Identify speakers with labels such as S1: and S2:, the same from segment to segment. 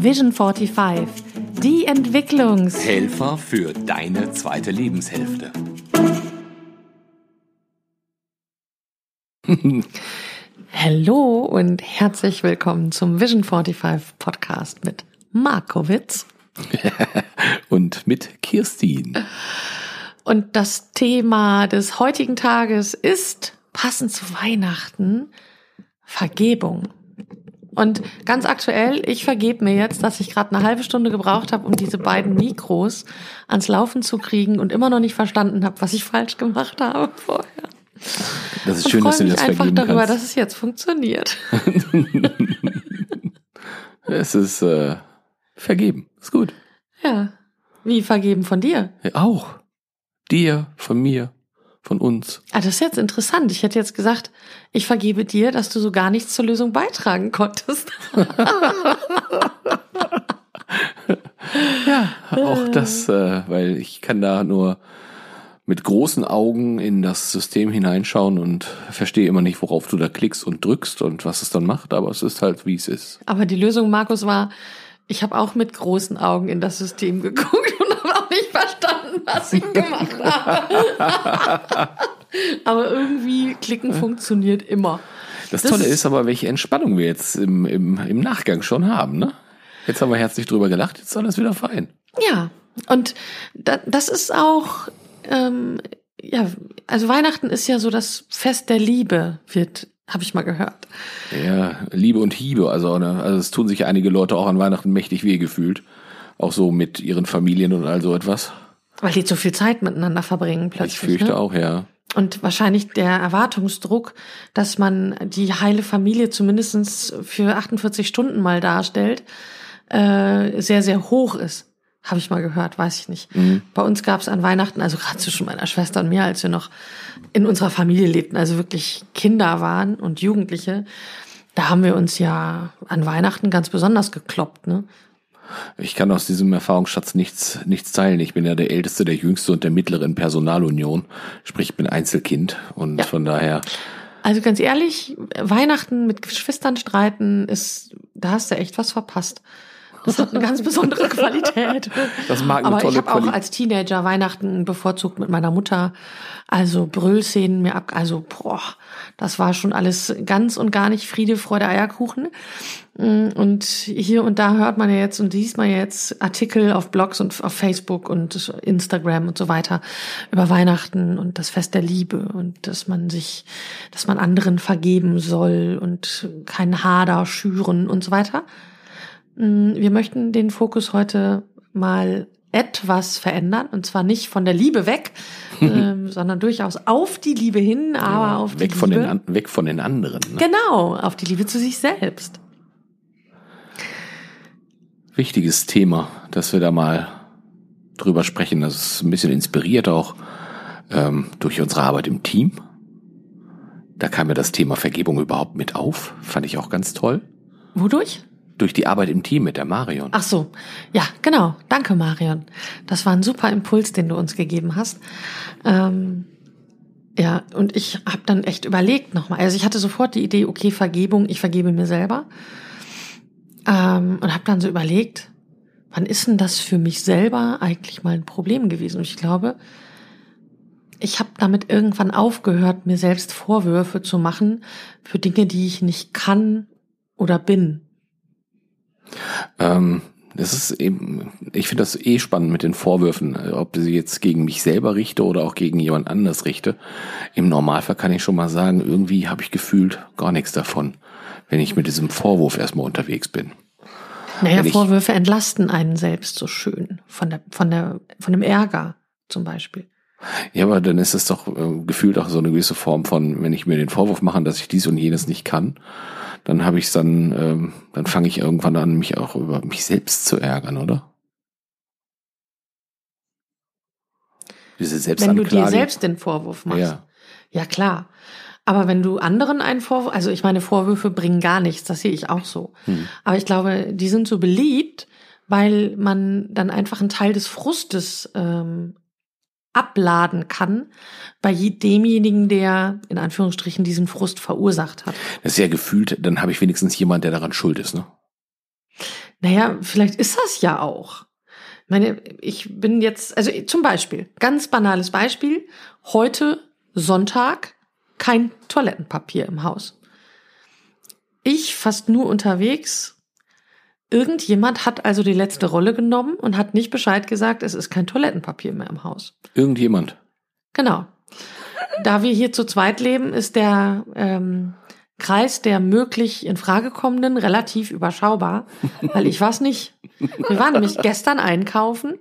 S1: Vision 45, die Entwicklungs...
S2: Helfer für deine zweite Lebenshälfte.
S1: Hallo und herzlich willkommen zum Vision 45 Podcast mit Markowitz.
S2: und mit Kirstin.
S1: Und das Thema des heutigen Tages ist, passend zu Weihnachten, Vergebung. Und ganz aktuell, ich vergebe mir jetzt, dass ich gerade eine halbe Stunde gebraucht habe, um diese beiden Mikros ans Laufen zu kriegen und immer noch nicht verstanden habe, was ich falsch gemacht habe vorher.
S2: Das ist schön, dass du
S1: mich
S2: das
S1: einfach
S2: vergeben
S1: darüber,
S2: kannst.
S1: dass es jetzt funktioniert.
S2: Es ist äh, vergeben. Ist gut.
S1: Ja. Wie vergeben von dir?
S2: Ja, auch. Dir, von mir, von uns.
S1: Ah, das ist jetzt interessant. Ich hätte jetzt gesagt, ich vergebe dir, dass du so gar nichts zur Lösung beitragen konntest.
S2: Ja, auch das, äh, weil ich kann da nur mit großen Augen in das System hineinschauen und verstehe immer nicht, worauf du da klickst und drückst und was es dann macht, aber es ist halt, wie es ist.
S1: Aber die Lösung, Markus, war, ich habe auch mit großen Augen in das System geguckt und habe auch nicht verstanden, was ich gemacht habe. aber irgendwie klicken funktioniert immer.
S2: Das,
S1: Das
S2: Tolle
S1: ist-
S2: aber, welche Entspannung wir jetzt im, im, im Nachgang schon haben, ne? Jetzt haben wir herzlich drüber gelacht, jetzt ist alles wieder fein.
S1: Ja, und da, das ist auch, ähm, ja, also Weihnachten ist ja so das Fest der Liebe, wird, habe ich mal gehört.
S2: Ja, Liebe und Hiebe, also, ne, also es tun sich einige Leute auch an Weihnachten mächtig weh gefühlt. Auch so mit ihren Familien und all so etwas.
S1: Weil die zu viel Zeit miteinander verbringen plötzlich.
S2: ich fürchte
S1: ne?
S2: auch, ja.
S1: Und wahrscheinlich der Erwartungsdruck, dass man die heile Familie zumindestens für 48 Stunden mal darstellt, äh, sehr, sehr hoch ist. Habe ich mal gehört, weiß ich nicht.
S2: Mhm.
S1: Bei uns gab es an Weihnachten, also gerade zwischen meiner Schwester und mir, als wir noch in unserer Familie lebten, also wirklich Kinder waren und Jugendliche, da haben wir uns ja an Weihnachten ganz besonders gekloppt, ne?
S2: Ich kann aus diesem Erfahrungsschatz nichts, nichts teilen. Ich bin ja der Älteste, der Jüngste und der Mittlere in Personalunion. Sprich, ich bin Einzelkind und
S1: Ja.
S2: von daher,
S1: Also ganz ehrlich, Weihnachten mit Geschwistern streiten ist, da hast du echt was verpasst. Das hat eine ganz besondere Qualität.
S2: Das mag eine
S1: Aber
S2: tolle
S1: ich habe auch als Teenager Weihnachten bevorzugt mit meiner Mutter. Also Brüllszenen mir ab, also boah, das war schon alles ganz und gar nicht Friede, Freude, Eierkuchen. Mm, Und hier und da hört man ja jetzt und liest man ja jetzt Artikel auf Blogs und auf Facebook und Instagram und so weiter über Weihnachten und das Fest der Liebe und dass man sich, dass man anderen vergeben soll und kein Hader schüren und so weiter. Mm, Wir möchten den Fokus heute mal etwas verändern und zwar nicht von der Liebe weg, ähm, sondern durchaus auf die Liebe hin, aber auf
S2: weg
S1: die
S2: von,
S1: Liebe.
S2: den, an- weg von den anderen. Ne?
S1: Genau, auf die Liebe zu sich selbst.
S2: Wichtiges Thema, dass wir da mal drüber sprechen. Das ist ein bisschen inspiriert auch ähm, durch unsere Arbeit im Team. Da kam mir das Thema Vergebung überhaupt mit auf. Fand ich auch ganz toll.
S1: Wodurch?
S2: Durch die Arbeit im Team mit der Marion.
S1: Ach so, ja, genau. Danke, Marion. Das war ein super Impuls, den du uns gegeben hast. Ähm, ja, und ich habe dann echt überlegt nochmal. Also ich hatte sofort die Idee, okay, Vergebung, ich vergebe mir selber. Ähm, und habe dann so überlegt, wann ist denn das für mich selber eigentlich mal ein Problem gewesen? Und ich glaube, ich habe damit irgendwann aufgehört, mir selbst Vorwürfe zu machen für Dinge, die ich nicht kann oder bin.
S2: Ähm, das ist eben, ich finde das eh spannend mit den Vorwürfen, ob sie jetzt gegen mich selber richte oder auch gegen jemand anders richte. Im Normalfall kann ich schon mal sagen, irgendwie habe ich gefühlt gar nichts davon, wenn ich mit diesem Vorwurf erstmal unterwegs bin.
S1: Naja,
S2: Wenn ich-
S1: Vorwürfe entlasten einen selbst so schön von der, von der, von dem Ärger zum Beispiel.
S2: Ja, aber dann ist es doch äh, gefühlt auch so eine gewisse Form von, wenn ich mir den Vorwurf mache, dass ich dies und jenes nicht kann, dann habe ich es dann, ähm, dann fange ich irgendwann an, mich auch über mich selbst zu ärgern, oder? Diese
S1: Wenn
S2: Selbstanklage.
S1: du dir selbst den Vorwurf machst.
S2: ja.
S1: Ja, klar. Aber wenn du anderen einen Vorwurf, also ich meine, Vorwürfe bringen gar nichts, das sehe ich auch so.
S2: Hm.
S1: Aber ich glaube, die sind so beliebt, weil man dann einfach einen Teil des Frustes ähm, abladen kann bei je- demjenigen, der in Anführungsstrichen diesen Frust verursacht hat.
S2: Das ist ja gefühlt, dann habe ich wenigstens jemand, der daran schuld ist, ne?
S1: Naja, vielleicht ist das ja auch. Ich meine, ich bin jetzt, also zum Beispiel, ganz banales Beispiel, heute Sonntag, kein Toilettenpapier im Haus. Ich fast nur unterwegs. Irgendjemand hat also die letzte Rolle genommen und hat nicht Bescheid gesagt, es ist kein Toilettenpapier mehr im Haus.
S2: Irgendjemand.
S1: Genau. Da wir hier zu zweit leben, ist der ähm, Kreis der möglich in Frage kommenden relativ überschaubar, weil ich weiß nicht. Wir waren nämlich gestern einkaufen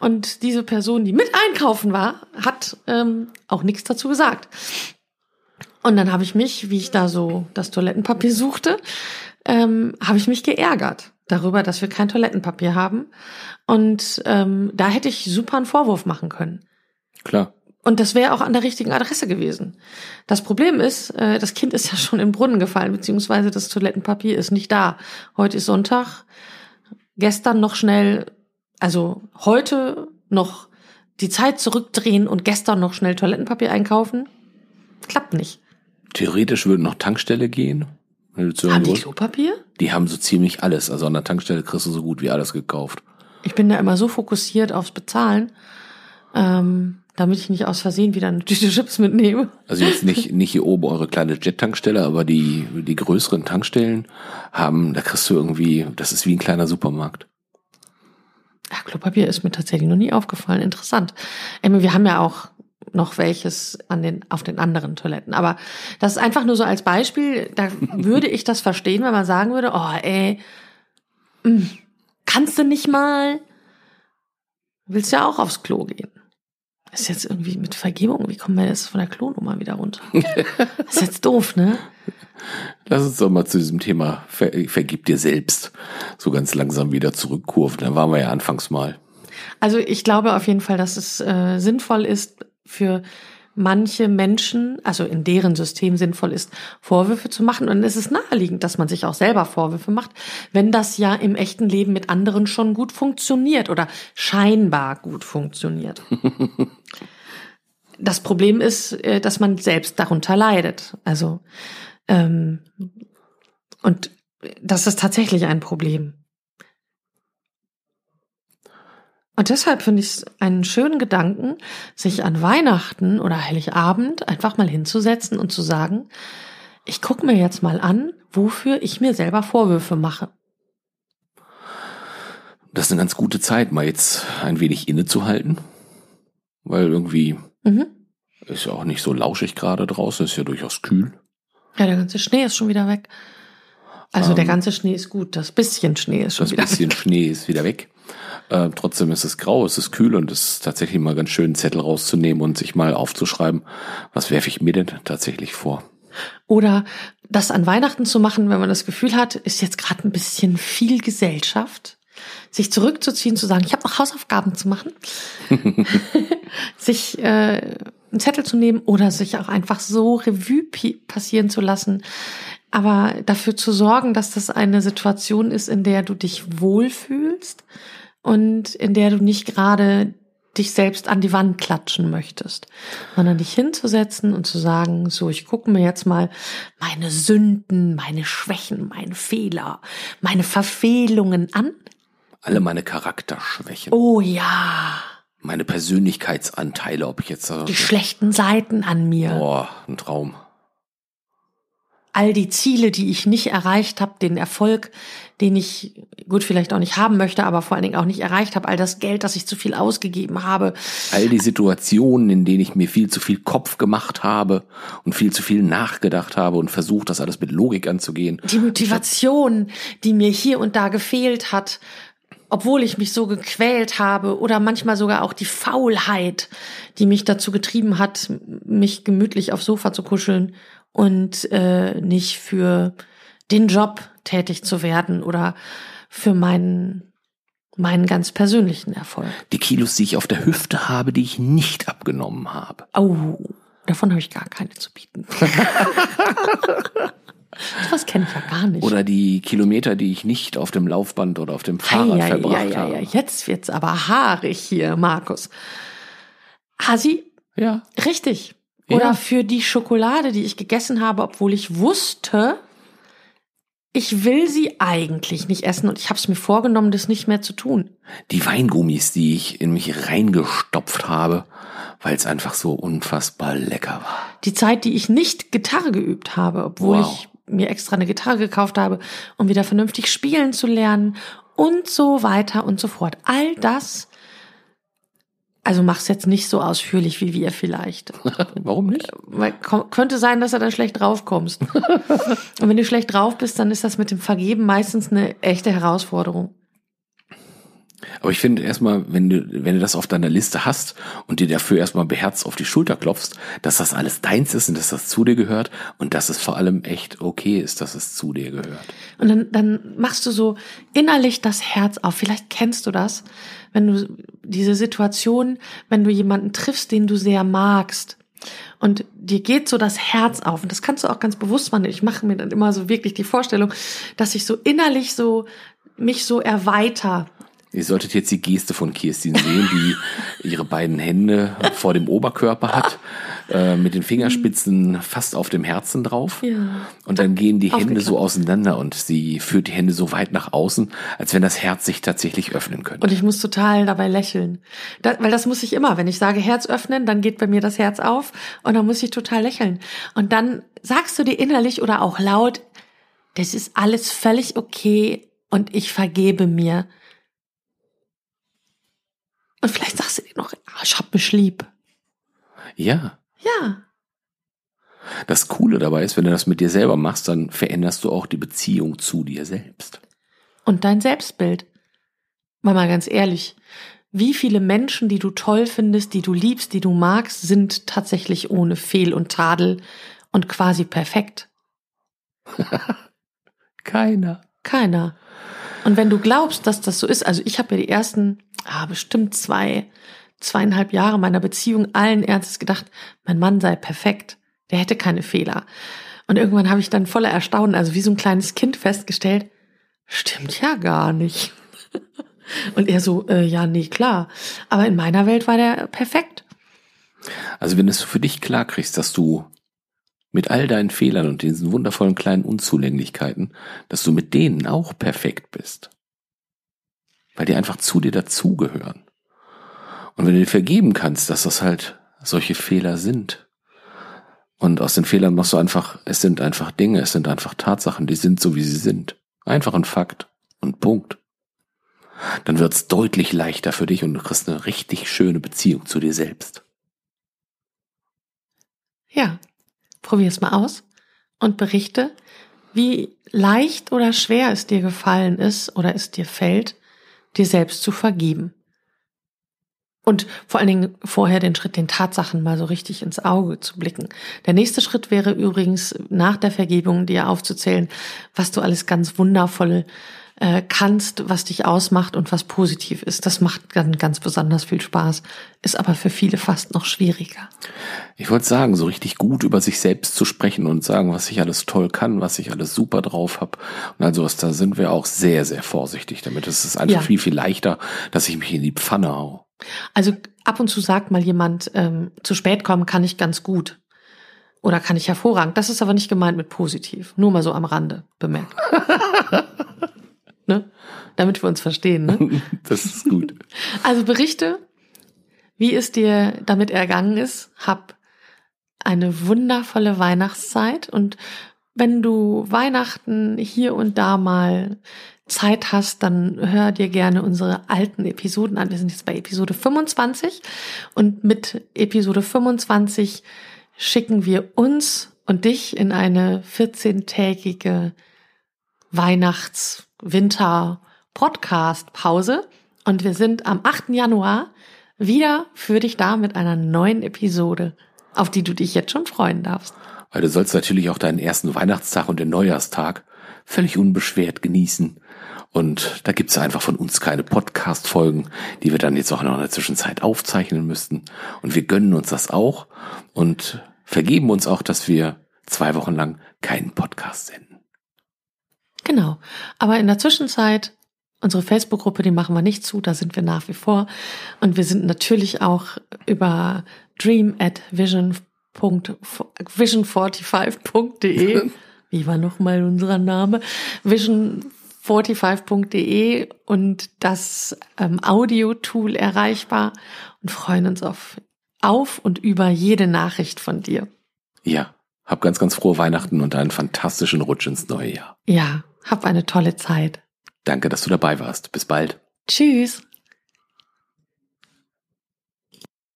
S1: und diese Person, die mit einkaufen war, hat ähm, auch nichts dazu gesagt. Und dann habe ich mich, wie ich da so das Toilettenpapier suchte, ähm, habe ich mich geärgert darüber, dass wir kein Toilettenpapier haben. Und ähm, da hätte ich super einen Vorwurf machen können.
S2: Klar.
S1: Und das wäre auch an der richtigen Adresse gewesen. Das Problem ist, äh, das Kind ist ja schon den Brunnen gefallen, beziehungsweise das Toilettenpapier ist nicht da. Heute ist Sonntag. Gestern noch schnell, also heute noch die Zeit zurückdrehen und gestern noch schnell Toilettenpapier einkaufen. Klappt nicht.
S2: Theoretisch würde noch Tankstelle gehen.
S1: Haben die Klopapier?
S2: Die haben so ziemlich alles. Also an der Tankstelle kriegst du so gut wie alles gekauft.
S1: Ich bin da immer so fokussiert aufs Bezahlen. Ähm, damit ich nicht aus Versehen wieder eine Tüte Chips mitnehme.
S2: Also jetzt nicht, nicht hier oben eure kleine Jet-Tankstelle, aber die, die größeren Tankstellen haben, da kriegst du irgendwie, das ist wie ein kleiner Supermarkt.
S1: Ja, Klopapier ist mir tatsächlich noch nie aufgefallen. Interessant. Wir haben ja auch noch welches an den, auf den anderen Toiletten. Aber das ist einfach nur so als Beispiel, da würde ich das verstehen, wenn man sagen würde, oh ey, hm, kannst du nicht mal? Willst ja auch aufs Klo gehen. Das ist jetzt irgendwie mit Vergebung. Wie kommen wir jetzt von der Klonummer wieder runter? Das ist jetzt doof, ne?
S2: Lass uns doch mal zu diesem Thema Ver Vergib dir selbst so ganz langsam wieder zurückkurven. Da waren wir ja anfangs mal.
S1: Also ich glaube auf jeden Fall, dass es äh, sinnvoll ist für manche Menschen, also in deren System sinnvoll ist, Vorwürfe zu machen. Und es ist naheliegend, dass man sich auch selber Vorwürfe macht, wenn das ja im echten Leben mit anderen schon gut funktioniert oder scheinbar gut funktioniert. das Problem ist, äh, dass man selbst darunter leidet. Also ähm, und das ist tatsächlich ein Problem. Und deshalb finde ich es einen schönen Gedanken, sich an Weihnachten oder Heiligabend einfach mal hinzusetzen und zu sagen, ich gucke mir jetzt mal an, wofür ich mir selber Vorwürfe mache.
S2: Das ist eine ganz gute Zeit, mal jetzt ein wenig innezuhalten, weil irgendwie mhm. ist ja auch nicht so lauschig gerade draußen, ist ja durchaus kühl.
S1: Ja, der ganze Schnee ist schon wieder weg. Also ähm, der ganze Schnee ist gut, das bisschen Schnee ist schon wieder weg.
S2: Das bisschen Schnee ist wieder weg. Äh, trotzdem ist es grau, es ist kühl und es ist tatsächlich mal ganz schön, einen Zettel rauszunehmen und sich mal aufzuschreiben, was werfe ich mir denn tatsächlich vor.
S1: Oder das an Weihnachten zu machen, wenn man das Gefühl hat, ist jetzt gerade ein bisschen viel Gesellschaft. Sich zurückzuziehen, zu sagen, ich habe noch Hausaufgaben zu machen. sich äh, einen Zettel zu nehmen oder sich auch einfach so Revue passieren zu lassen. Aber dafür zu sorgen, dass das eine Situation ist, in der du dich wohlfühlst und in der du nicht gerade dich selbst an die Wand klatschen möchtest, sondern dich hinzusetzen und zu sagen, so, ich gucke mir jetzt mal meine Sünden, meine Schwächen, meine Fehler, meine Verfehlungen an.
S2: Alle meine Charakterschwächen.
S1: Oh ja.
S2: Meine Persönlichkeitsanteile, ob ich jetzt...
S1: Die schlechten Seiten an mir.
S2: Boah, ein Traum
S1: all die Ziele, die ich nicht erreicht habe, den Erfolg, den ich gut vielleicht auch nicht haben möchte, aber vor allen Dingen auch nicht erreicht habe, all das Geld, das ich zu viel ausgegeben habe.
S2: All die Situationen, in denen ich mir viel zu viel Kopf gemacht habe und viel zu viel nachgedacht habe und versucht, das alles mit Logik anzugehen.
S1: Die Motivation, die mir hier und da gefehlt hat, obwohl ich mich so gequält habe oder manchmal sogar auch die Faulheit, die mich dazu getrieben hat, mich gemütlich aufs Sofa zu kuscheln und äh, nicht für den Job tätig zu werden oder für meinen meinen ganz persönlichen Erfolg.
S2: Die Kilos, die ich auf der Hüfte habe, die ich nicht abgenommen habe.
S1: Oh, davon habe ich gar keine zu bieten. Was kenne ich ja gar nicht.
S2: Oder die Kilometer, die ich nicht auf dem Laufband oder auf dem Fahrrad ja, verbracht ja, habe. Ja, ja,
S1: jetzt wird's aber haarig hier, Markus. Hasi?
S2: Ja.
S1: Richtig. Oder für die Schokolade, die ich gegessen habe, obwohl ich wusste, ich will sie eigentlich nicht essen und ich habe es mir vorgenommen, das nicht mehr zu tun.
S2: Die Weingummis, die ich in mich reingestopft habe, weil es einfach so unfassbar lecker war.
S1: Die Zeit, die ich nicht Gitarre geübt habe, obwohl
S2: Wow.
S1: ich mir extra eine Gitarre gekauft habe, um wieder vernünftig spielen zu lernen und so weiter und so fort. All das, also mach's jetzt nicht so ausführlich wie wir vielleicht.
S2: Warum nicht?
S1: Weil ko- könnte sein, dass du dann schlecht draufkommst. und wenn du schlecht drauf bist, dann ist das mit dem Vergeben meistens eine echte Herausforderung.
S2: Aber ich finde erstmal, wenn du, wenn du das auf deiner Liste hast und dir dafür erstmal beherzt auf die Schulter klopfst, dass das alles deins ist und dass das zu dir gehört und dass es vor allem echt okay ist, dass es zu dir gehört.
S1: Und dann, dann machst du so innerlich das Herz auf. Vielleicht kennst du das, wenn du diese Situation, wenn du jemanden triffst, den du sehr magst. Und dir geht so das Herz auf. Und das kannst du auch ganz bewusst machen. Ich mache mir dann immer so wirklich die Vorstellung, dass ich so innerlich so mich so erweiter.
S2: Ihr solltet jetzt die Geste von Kirstin sehen, die ihre beiden Hände vor dem Oberkörper hat, äh, mit den Fingerspitzen fast auf dem Herzen drauf.
S1: Ja.
S2: Und dann gehen die Hände so auseinander und sie führt die Hände so weit nach außen, als wenn das Herz sich tatsächlich öffnen könnte.
S1: Und ich muss total dabei lächeln. Da, weil das muss ich immer. Wenn ich sage Herz öffnen, dann geht bei mir das Herz auf und dann muss ich total lächeln. Und dann sagst du dir innerlich oder auch laut, das ist alles völlig okay und ich vergebe mir. Und vielleicht sagst du dir noch, ah, ich hab mich lieb.
S2: Ja.
S1: Ja,
S2: Das Coole dabei ist, wenn du das mit dir selber machst, dann veränderst du auch die Beziehung zu dir selbst.
S1: und dein Selbstbild. Mal mal ganz ehrlich, wie viele Menschen, die du toll findest, die du liebst, die du magst, sind tatsächlich ohne Fehl und Tadel und quasi perfekt?
S2: Keiner.
S1: Keiner. Und wenn du glaubst, dass das so ist, also ich habe ja die ersten, ah, bestimmt zwei, zweieinhalb Jahre meiner Beziehung allen Ernstes gedacht, mein Mann sei perfekt, der hätte keine Fehler. Und irgendwann habe ich dann voller Erstaunen, also wie so ein kleines Kind festgestellt, stimmt ja gar nicht. Und er so, äh, ja, nee, klar. Aber in meiner Welt war der perfekt.
S2: Also wenn du es für dich klar kriegst, dass du mit all deinen Fehlern und diesen wundervollen kleinen Unzulänglichkeiten, dass du mit denen auch perfekt bist. Weil die einfach zu dir dazugehören. Und wenn du dir vergeben kannst, dass das halt solche Fehler sind. Und aus den Fehlern machst du einfach, es sind einfach Dinge, es sind einfach Tatsachen, die sind so, wie sie sind. Einfach ein Fakt und Punkt. Dann wird's deutlich leichter für dich und du kriegst eine richtig schöne Beziehung zu dir selbst.
S1: Ja, probier es mal aus und berichte, wie leicht oder schwer es dir gefallen ist oder es dir fällt, dir selbst zu vergeben. Und vor allen Dingen vorher den Schritt, den Tatsachen mal so richtig ins Auge zu blicken. Der nächste Schritt wäre übrigens nach der Vergebung dir aufzuzählen, was du alles ganz wundervoll äh, kannst, was dich ausmacht und was positiv ist. Das macht dann ganz besonders viel Spaß, ist aber für viele fast noch schwieriger.
S2: Ich wollte sagen, so richtig gut über sich selbst zu sprechen und sagen, was ich alles toll kann, was ich alles super drauf habe. Und also was, da sind wir auch sehr, sehr vorsichtig damit. Es ist einfach
S1: Ja.
S2: viel, viel leichter, dass ich mich in die Pfanne hau.
S1: Also ab und zu sagt mal jemand, ähm, zu spät kommen kann ich ganz gut. Oder kann ich hervorragend. Das ist aber nicht gemeint mit positiv. Nur mal so am Rande bemerkt. ne? Damit wir uns verstehen. Ne?
S2: Das ist gut.
S1: Also berichte, wie es dir damit ergangen ist. Hab eine wundervolle Weihnachtszeit und wenn du Weihnachten hier und da mal Zeit hast, dann hör dir gerne unsere alten Episoden an. Wir sind jetzt bei Episode 25 und mit Episode 25 schicken wir uns und dich in eine 14-tägige Weihnachts-Winter-Podcast-Pause und wir sind am 8. Januar wieder für dich da mit einer neuen Episode, auf die du dich jetzt schon freuen darfst.
S2: Weil du sollst natürlich auch deinen ersten Weihnachtstag und den Neujahrstag völlig unbeschwert genießen. Und da gibt's einfach von uns keine Podcast-Folgen, die wir dann jetzt auch noch in der Zwischenzeit aufzeichnen müssten. Und wir gönnen uns das auch und vergeben uns auch, dass wir zwei Wochen lang keinen Podcast senden.
S1: Genau. Aber in der Zwischenzeit, unsere Facebook-Gruppe, die machen wir nicht zu, da sind wir nach wie vor. Und wir sind natürlich auch über dream at vision. vision45.de Wie war nochmal unser Name? Vision45.de und das ähm, Audio-Tool erreichbar und freuen uns auf, auf und über jede Nachricht von dir.
S2: Ja, hab ganz, ganz frohe Weihnachten und einen fantastischen Rutsch ins neue Jahr.
S1: Ja, hab eine tolle Zeit.
S2: Danke, dass du dabei warst. Bis bald.
S1: Tschüss.